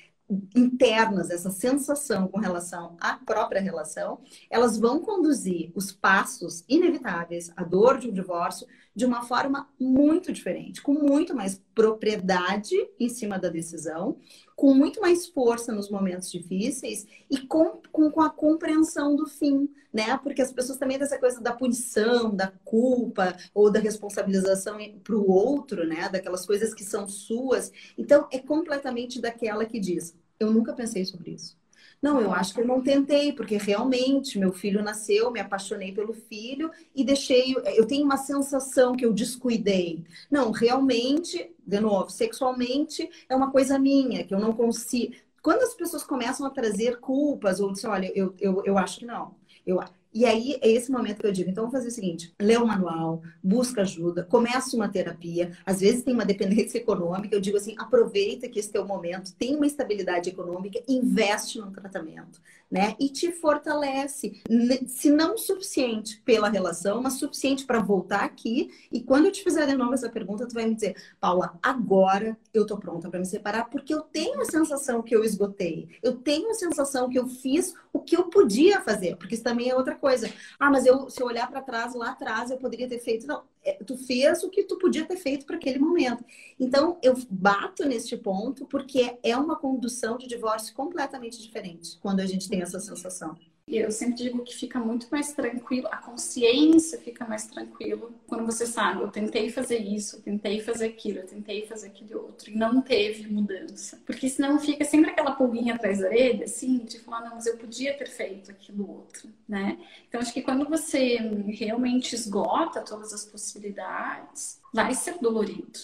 internas, essa sensação com relação à própria relação, elas vão conduzir os passos inevitáveis, a dor de um divórcio, de uma forma muito diferente, com muito mais propriedade em cima da decisão, com muito mais força nos momentos difíceis e com, com, com a compreensão do fim, né? Porque as pessoas também têm essa coisa da punição, da culpa ou da responsabilização para o outro, né? Daquelas coisas que são suas. Então, é completamente daquela que diz: eu nunca pensei sobre isso. Não, eu acho que eu não tentei, porque realmente meu filho nasceu, me apaixonei pelo filho e deixei. Eu tenho uma sensação que eu descuidei. Não, realmente, de novo, sexualmente é uma coisa minha, que eu não consigo. Quando as pessoas começam a trazer culpas, ou dizem, olha, eu, eu, eu acho que não. Eu, e aí é esse momento que eu digo, então vamos fazer o seguinte: lê o manual, busca ajuda, começa uma terapia. Às vezes tem uma dependência econômica, eu digo assim, aproveita que esse teu momento tem uma estabilidade econômica, investe no tratamento né? E te fortalece, se não suficiente pela relação, mas suficiente para voltar aqui. E quando eu te fizer de novo essa pergunta, tu vai me dizer, Paula, agora eu tô pronta para me separar, porque eu tenho a sensação que eu esgotei. Eu tenho a sensação que eu fiz o que eu podia fazer, porque isso também é outra coisa. Ah, mas eu, se eu olhar para trás, lá atrás eu poderia ter feito. Não, tu fez o que tu podia ter feito para aquele momento. Então, eu bato neste ponto porque é uma condução de divórcio completamente diferente quando a gente tem essa sensação. Eu sempre digo que fica muito mais tranquilo, a consciência fica mais tranquilo quando você sabe, eu tentei fazer isso, eu tentei fazer aquilo, eu tentei fazer aquele outro e não teve mudança. Porque senão fica sempre aquela pulguinha atrás da orelha, assim, de falar, não, mas eu podia ter feito aquilo outro, né? Então acho que quando você realmente esgota todas as possibilidades, vai ser dolorido.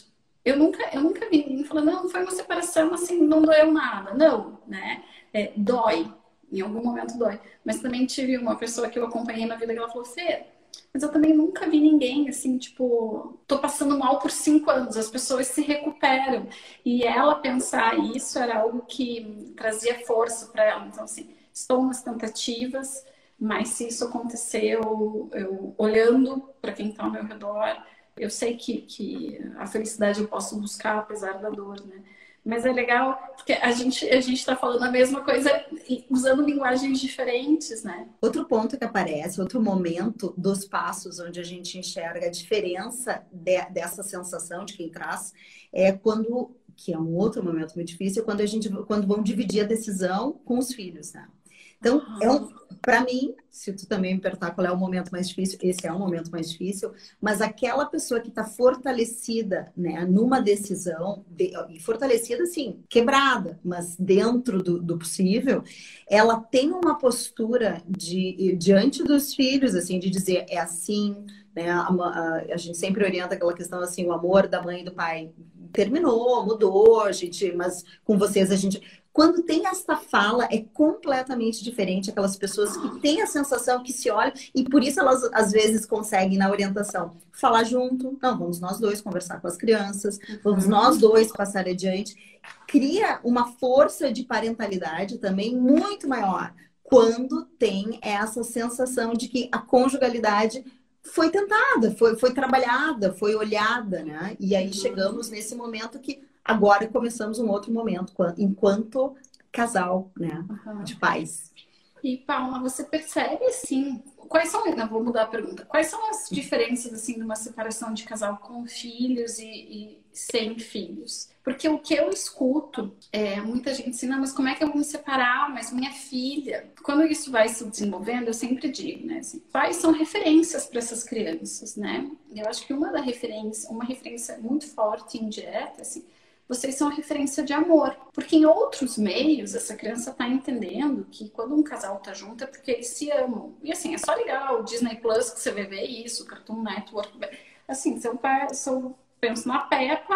Eu nunca, eu nunca vi ninguém falando, não, foi uma separação assim, não doeu nada. Não, né? É, dói, em algum momento dói. Mas também tive uma pessoa que eu acompanhei na vida que ela falou, Fê, mas eu também nunca vi ninguém assim, tipo, tô passando mal por cinco anos, as pessoas se recuperam. E ela pensar isso era algo que trazia força para ela. Então, assim, estou nas tentativas, mas se isso aconteceu, eu olhando para quem está ao meu redor, eu sei que, que a felicidade eu posso buscar apesar da dor, né? Mas é legal porque a gente a gente está falando a mesma coisa usando linguagens diferentes, né? Outro ponto que aparece, outro momento dos passos onde a gente enxerga a diferença de, dessa sensação de quem traz é quando que é um outro momento muito difícil, quando a gente quando vão dividir a decisão com os filhos, né? Então, é um, para mim, se tu também me perguntar qual é o momento mais difícil, esse é o momento mais difícil, mas aquela pessoa que está fortalecida, né, numa decisão, de, e fortalecida assim, quebrada, mas dentro do, do, possível, ela tem uma postura de diante dos filhos, assim, de dizer é assim, né, a, a, a gente sempre orienta aquela questão assim, o amor da mãe e do pai terminou, mudou, gente, mas com vocês a gente quando tem esta fala, é completamente diferente aquelas pessoas que têm a sensação que se olham e por isso elas às vezes conseguem na orientação falar junto. Não, vamos nós dois conversar com as crianças, vamos uhum. nós dois passar adiante. Cria uma força de parentalidade também muito maior quando tem essa sensação de que a conjugalidade foi tentada, foi, foi trabalhada, foi olhada, né? E aí chegamos nesse momento que agora começamos um outro momento, enquanto casal, né? Uhum. De pais. E, Paula, você percebe, assim, quais são, não, vou mudar a pergunta, quais são as diferenças, assim, de uma separação de casal com filhos e, e sem filhos? Porque o que eu escuto é muita gente assim, não, mas como é que eu vou me separar? Mas minha filha. Quando isso vai se desenvolvendo, eu sempre digo, né? Assim, pais são referências para essas crianças, né? Eu acho que uma da referência, uma referência muito forte indireta, assim, vocês são referência de amor. Porque em outros meios, essa criança está entendendo que quando um casal tá junto é porque eles se amam. E assim, é só ligar o Disney Plus que você vai ver isso, o Cartoon Network. Assim, eu, se eu penso na Peppa,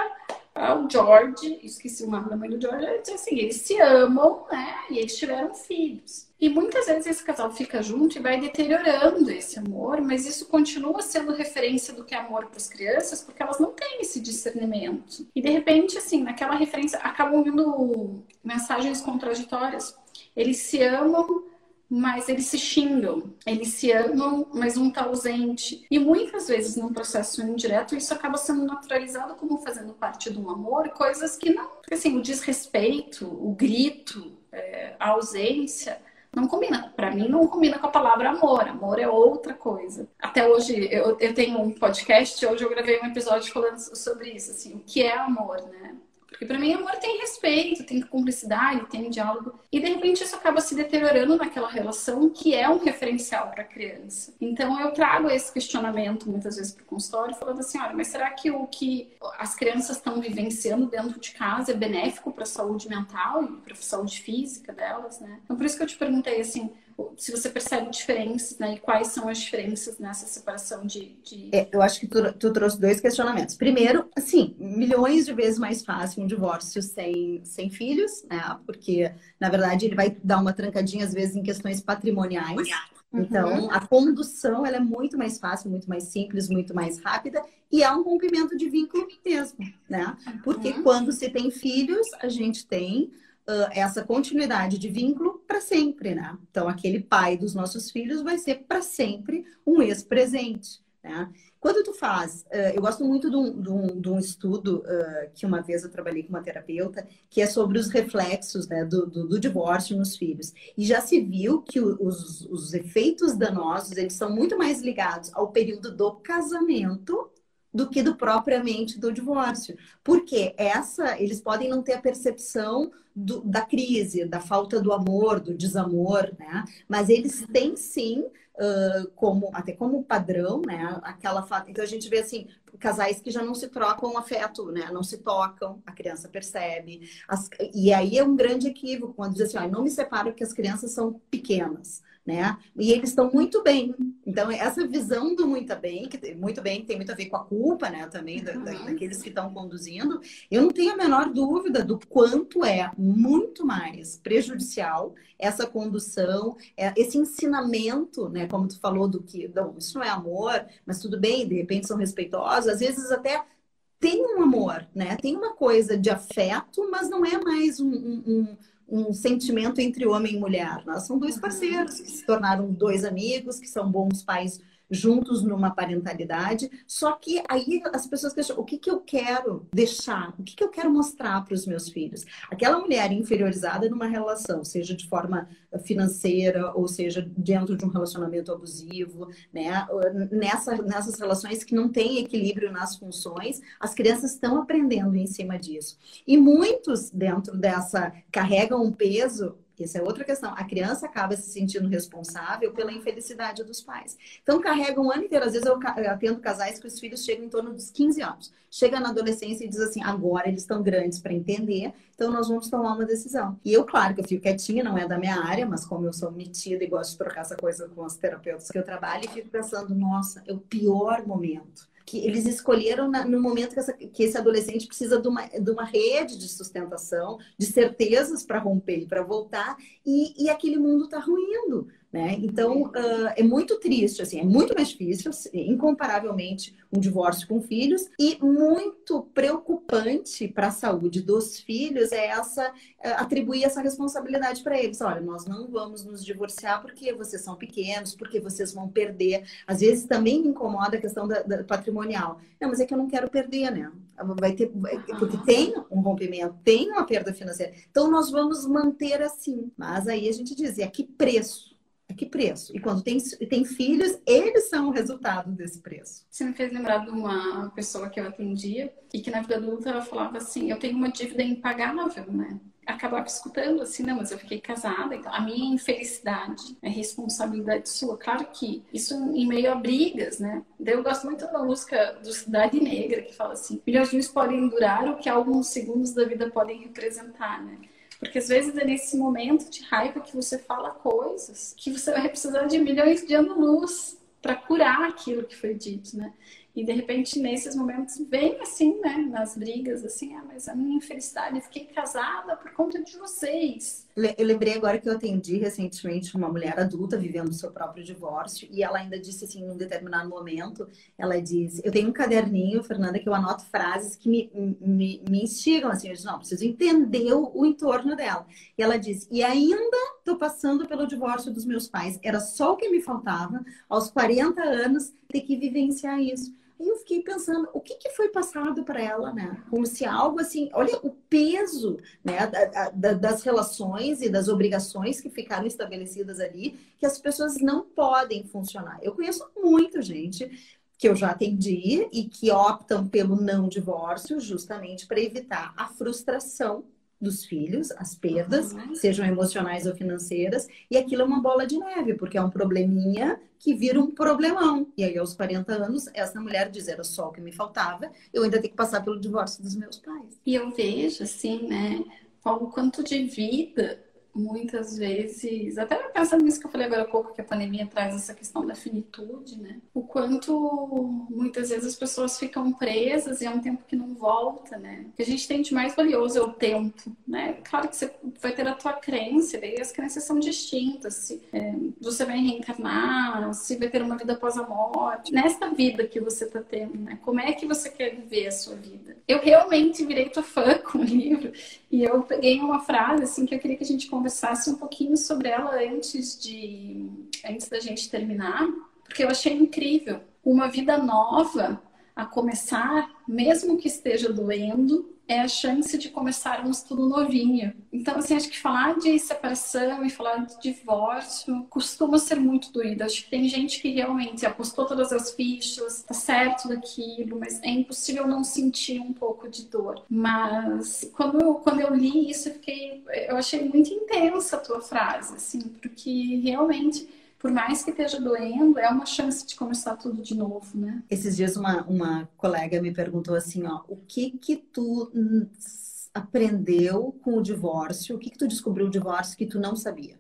o George, esqueci o nome da mãe do George, assim, eles se amam, né? E eles tiveram filhos. E muitas vezes esse casal fica junto e vai deteriorando esse amor, mas isso continua sendo referência do que é amor para as crianças, porque elas não têm esse discernimento. E de repente, assim, naquela referência acabam vindo mensagens contraditórias. Eles se amam, mas eles se xingam, eles se amam, mas um está ausente. E muitas vezes, num processo indireto, isso acaba sendo naturalizado como fazendo parte de um amor, coisas que não. Assim, o desrespeito, o grito, é, a ausência. Não combina. Para mim, não combina com a palavra amor. Amor é outra coisa. Até hoje, eu, eu tenho um podcast. Hoje eu gravei um episódio falando sobre isso. Assim, o que é amor, né? Porque para mim, amor tem respeito, tem cumplicidade, tem diálogo. E de repente isso acaba se deteriorando naquela relação que é um referencial para a criança. Então eu trago esse questionamento muitas vezes para o consultório, falando assim: olha, mas será que o que as crianças estão vivenciando dentro de casa é benéfico para a saúde mental e para a saúde física delas, né? Então por isso que eu te perguntei assim se você percebe diferenças, né? E quais são as diferenças nessa separação de. de... É, eu acho que tu, tu, trouxe dois questionamentos. Primeiro, assim, milhões de vezes mais fácil um divórcio sem, sem filhos, né? Porque, na verdade, ele vai dar uma trancadinha, às vezes, em questões patrimoniais. Então, uhum. a condução ela é muito mais fácil, muito mais simples, muito mais rápida e é um rompimento de vínculo mesmo, né? Porque uhum. quando se tem filhos, a gente tem uh, essa continuidade de vínculo para sempre, né? Então, aquele pai dos nossos filhos vai ser para sempre um ex-presente, né? Quando tu faz, uh, eu gosto muito de um, de um, de um estudo uh, que uma vez eu trabalhei com uma terapeuta, que é sobre os reflexos né, do, do, do, divórcio nos filhos. E já se viu que os, os efeitos danosos, eles são muito mais ligados ao período do casamento do que do propriamente do divórcio. Porque essa, eles podem não ter a percepção do, da crise, da falta do amor, do desamor, né? Mas eles têm sim, uh, como até como padrão, né? Aquela então a gente vê assim casais que já não se trocam afeto, né? Não se tocam, a criança percebe. As, e aí é um grande equívoco quando diz assim, ah, não me separo porque as crianças são pequenas né? E eles estão muito bem. Então, essa visão do muito bem, que muito bem tem muito a ver com a culpa, né? Também da, daqueles que estão conduzindo, eu não tenho a menor dúvida do quanto é muito mais prejudicial essa condução, é, esse ensinamento, né? Como tu falou do que, não, isso não é amor, mas tudo bem, de repente são respeitosos, às vezes até tem um amor, né? Tem uma coisa de afeto, mas não é mais um, um um sentimento entre homem e mulher. Nós são dois parceiros que se tornaram dois amigos, que são bons pais juntos numa parentalidade. Só que aí as pessoas questionam: o que, que eu quero deixar? O que, que eu quero mostrar para os meus filhos? Aquela mulher inferiorizada numa relação, seja de forma financeira ou seja dentro de um relacionamento abusivo, né? Nessa, nessas relações que não tem equilíbrio nas funções, as crianças estão aprendendo em cima disso. E muitos dentro dessa carregam um peso essa é outra questão. A criança acaba se sentindo responsável pela infelicidade dos pais. Então, carrega um ano inteiro. Às vezes, eu atendo casais que os filhos chegam em torno dos 15 anos. Chega na adolescência e diz assim: agora eles estão grandes para entender, então nós vamos tomar uma decisão. E eu, claro que eu fico quietinha, não é da minha área, mas como eu sou metida e gosto de trocar essa coisa com os terapeutas que eu trabalho, fico pensando: nossa, é o pior momento que eles escolheram na, no momento que, essa, que, esse adolescente precisa de uma, de uma rede de sustentação, de certezas para romper para voltar, e, e aquele mundo está ruindo. Né? Então, uh, é muito triste, assim, é muito mais difícil, assim, incomparavelmente, um divórcio com filhos, e muito preocupante para a saúde dos filhos é essa uh, atribuir essa responsabilidade para eles. Olha, nós não vamos nos divorciar porque vocês são pequenos, porque vocês vão perder. Às vezes também me incomoda a questão da, da patrimonial. Não, mas é que eu não quero perder, né? Vai ter, porque tem um rompimento, tem uma perda financeira. Então, nós vamos manter assim. Mas aí a gente diz, e a que preço? A que preço? E quando tem, tem filhos, eles são o resultado desse preço. Você me fez lembrar de uma pessoa que eu atendia e que na vida adulta ela falava assim: eu tenho uma dívida impagável, né? Acabava escutando assim, não, mas eu fiquei casada, então a minha infelicidade é responsabilidade sua. Claro que isso em meio a brigas, né? Eu gosto muito da música do Cidade Negra, que fala assim: milhões podem durar o que alguns segundos da vida podem representar, né? Porque às vezes é nesse momento de raiva que você fala coisas que você vai precisar de milhões de anos-luz para curar aquilo que foi dito, né? E de repente, nesses momentos, vem assim, né, nas brigas, assim, ah, mas a minha infelicidade, eu fiquei casada por conta de vocês. Eu lembrei agora que eu atendi recentemente uma mulher adulta vivendo o seu próprio divórcio, e ela ainda disse assim, num determinado momento, ela disse, eu tenho um caderninho, Fernanda, que eu anoto frases que me, me, me instigam, assim, eu disse, não, preciso entender o, o entorno dela. E ela disse, e ainda estou passando pelo divórcio dos meus pais, era só o que me faltava, aos 40 anos, ter que vivenciar isso. Aí eu fiquei pensando, o que, que foi passado para ela, né? Como se algo assim, olha o peso né, da, da, das relações e das obrigações que ficaram estabelecidas ali, que as pessoas não podem funcionar. Eu conheço muita gente que eu já atendi e que optam pelo não divórcio justamente para evitar a frustração dos filhos, as perdas, uhum. sejam emocionais ou financeiras, e aquilo é uma bola de neve, porque é um probleminha que vira um problemão. E aí, aos 40 anos, essa mulher diz: era só o que me faltava, eu ainda tenho que passar pelo divórcio dos meus pais. E eu vejo, assim, né, o quanto de vida muitas vezes, até pensando nisso que eu falei agora há pouco, que a pandemia traz essa questão da finitude, né? O quanto muitas vezes as pessoas ficam presas e é um tempo que não volta, né? O que a gente tem de mais valioso é o tempo, né? Claro que você vai ter a tua crença, daí as crenças são distintas. Se é, você vai reencarnar, se vai ter uma vida após a morte. Nesta vida que você tá tendo, né? Como é que você quer viver a sua vida? Eu realmente virei tua fã com o livro e eu peguei uma frase, assim, que eu queria que a gente um pouquinho sobre ela antes de antes da gente terminar, porque eu achei incrível. Uma vida nova a começar, mesmo que esteja doendo, é a chance de começarmos tudo novinho. Então, assim, acho que falar de separação e falar de divórcio costuma ser muito doído. Acho que tem gente que realmente apostou todas as fichas, tá certo daquilo, mas é impossível não sentir um pouco de dor. Mas quando eu, quando eu li isso, eu fiquei, eu achei muito intensa a tua frase, assim, porque realmente por mais que esteja doendo, é uma chance de começar tudo de novo, né? Esses dias uma, uma colega me perguntou assim, ó, o que que tu aprendeu com o divórcio? O que que tu descobriu o divórcio que tu não sabia?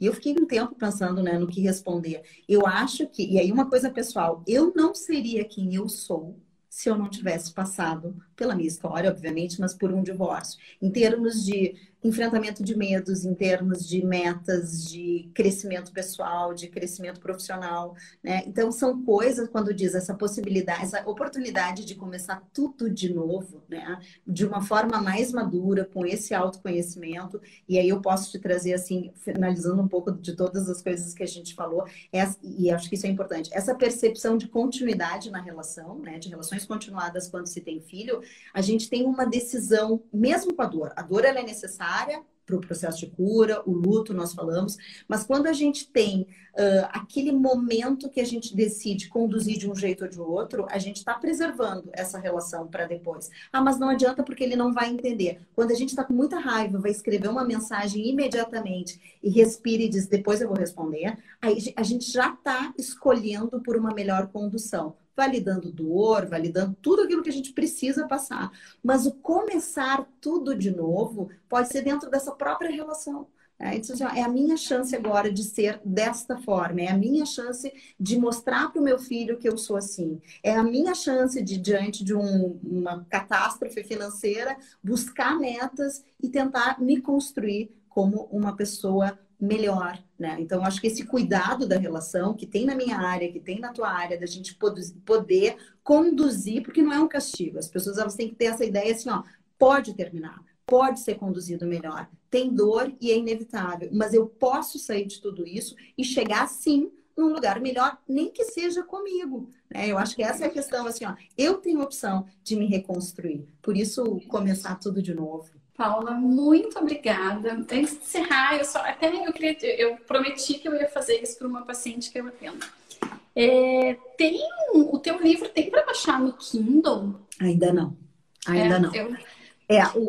E eu fiquei um tempo pensando né, no que responder. Eu acho que, e aí uma coisa pessoal, eu não seria quem eu sou se eu não tivesse passado pela minha história, obviamente, mas por um divórcio. Em termos de enfrentamento de medos em termos de metas, de crescimento pessoal, de crescimento profissional, né? Então são coisas quando diz essa possibilidade, essa oportunidade de começar tudo de novo, né? De uma forma mais madura, com esse autoconhecimento. E aí eu posso te trazer assim, finalizando um pouco de todas as coisas que a gente falou, e acho que isso é importante. Essa percepção de continuidade na relação, né? De relações continuadas quando se tem filho, a gente tem uma decisão, mesmo com a dor. A dor ela é necessária para o processo de cura, o luto, nós falamos, mas quando a gente tem uh, aquele momento que a gente decide conduzir de um jeito ou de outro, a gente está preservando essa relação para depois. Ah, mas não adianta porque ele não vai entender. Quando a gente está com muita raiva, vai escrever uma mensagem imediatamente e respira e diz, depois eu vou responder, aí a gente já está escolhendo por uma melhor condução validando dor, validando tudo aquilo que a gente precisa passar. Mas o começar tudo de novo pode ser dentro dessa própria relação. É, é a minha chance agora de ser desta forma, é a minha chance de mostrar para o meu filho que eu sou assim, é a minha chance de, diante de um, uma catástrofe financeira, buscar metas e tentar me construir como uma pessoa melhor, né? Então, acho que esse cuidado da relação que tem na minha área, que tem na tua área, da gente poder conduzir, porque não é um castigo. As pessoas elas têm que ter essa ideia assim, ó, pode terminar, pode ser conduzido melhor. Tem dor e é inevitável, mas eu posso sair de tudo isso e chegar sim num lugar melhor, nem que seja comigo. Né? Eu acho que essa é a questão, assim, ó, eu tenho opção de me reconstruir. Por isso, começar tudo de novo. Paula, muito obrigada. Antes de encerrar, eu só até eu queria, eu prometi que eu ia fazer isso para uma paciente que eu atendo. É, tem o teu livro tem para baixar no Kindle? Ainda não. Ainda é, não. Eu, é, o,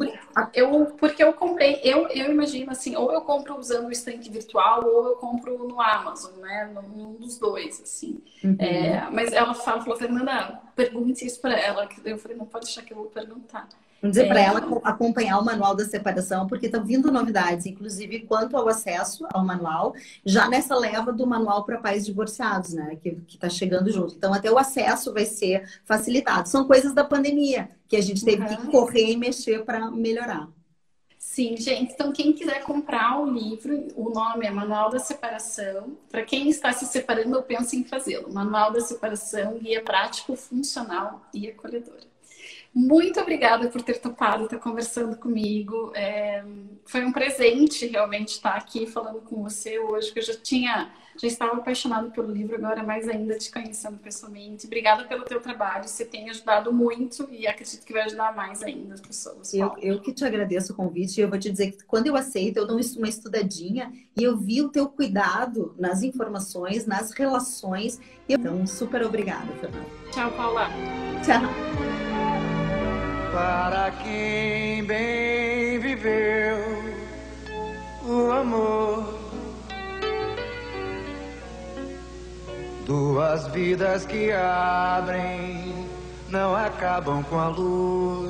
eu, porque eu comprei, eu, eu imagino assim, ou eu compro usando o estante virtual, ou eu compro no Amazon, né? Num dos dois, assim. Uhum. É, mas ela fala, falou, Fernanda, pergunte isso para ela. Eu falei, não pode deixar que eu vou perguntar. Vamos dizer é... para ela acompanhar o manual da separação, porque estão vindo novidades, inclusive quanto ao acesso ao manual, já nessa leva do manual para pais divorciados, né? Que está chegando junto. Então, até o acesso vai ser facilitado. São coisas da pandemia que a gente teve uhum. que correr e mexer para melhorar. Sim, gente. Então, quem quiser comprar o livro, o nome é Manual da Separação. Para quem está se separando, eu penso em fazê-lo. Manual da Separação, guia prático, funcional e acolhedora. Muito obrigada por ter topado estar conversando comigo. É, foi um presente realmente estar aqui falando com você hoje, porque eu já tinha, já estava apaixonado pelo livro, agora mais ainda te conhecendo pessoalmente. Obrigada pelo teu trabalho, você tem ajudado muito e acredito que vai ajudar mais ainda as pessoas. Eu, eu que te agradeço o convite e eu vou te dizer que quando eu aceito, eu dou uma estudadinha e eu vi o teu cuidado nas informações, nas relações. Então, super obrigada, Fernanda. Tchau, Paula. Tchau para quem bem viveu o amor. Duas vidas que abrem, não acabam com a luz.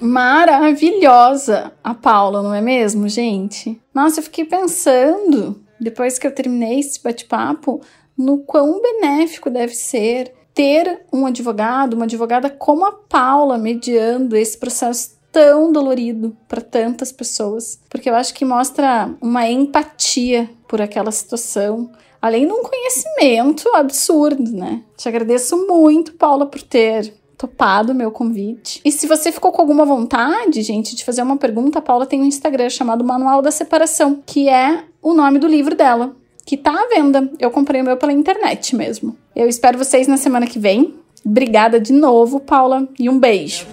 Maravilhosa a Paula, não é mesmo, gente? Nossa, eu fiquei pensando, depois que eu terminei esse bate-papo, no quão benéfico deve ser ter um advogado, uma advogada como a Paula mediando esse processo tão dolorido para tantas pessoas, porque eu acho que mostra uma empatia por aquela situação, além de um conhecimento absurdo, né? Te agradeço muito, Paula, por ter topado o meu convite. E se você ficou com alguma vontade, gente, de fazer uma pergunta, a Paula tem um Instagram chamado Manual da Separação, que é o nome do livro dela que tá à venda. Eu comprei o meu pela internet mesmo. Eu espero vocês na semana que vem. Obrigada de novo, Paula, e um beijo.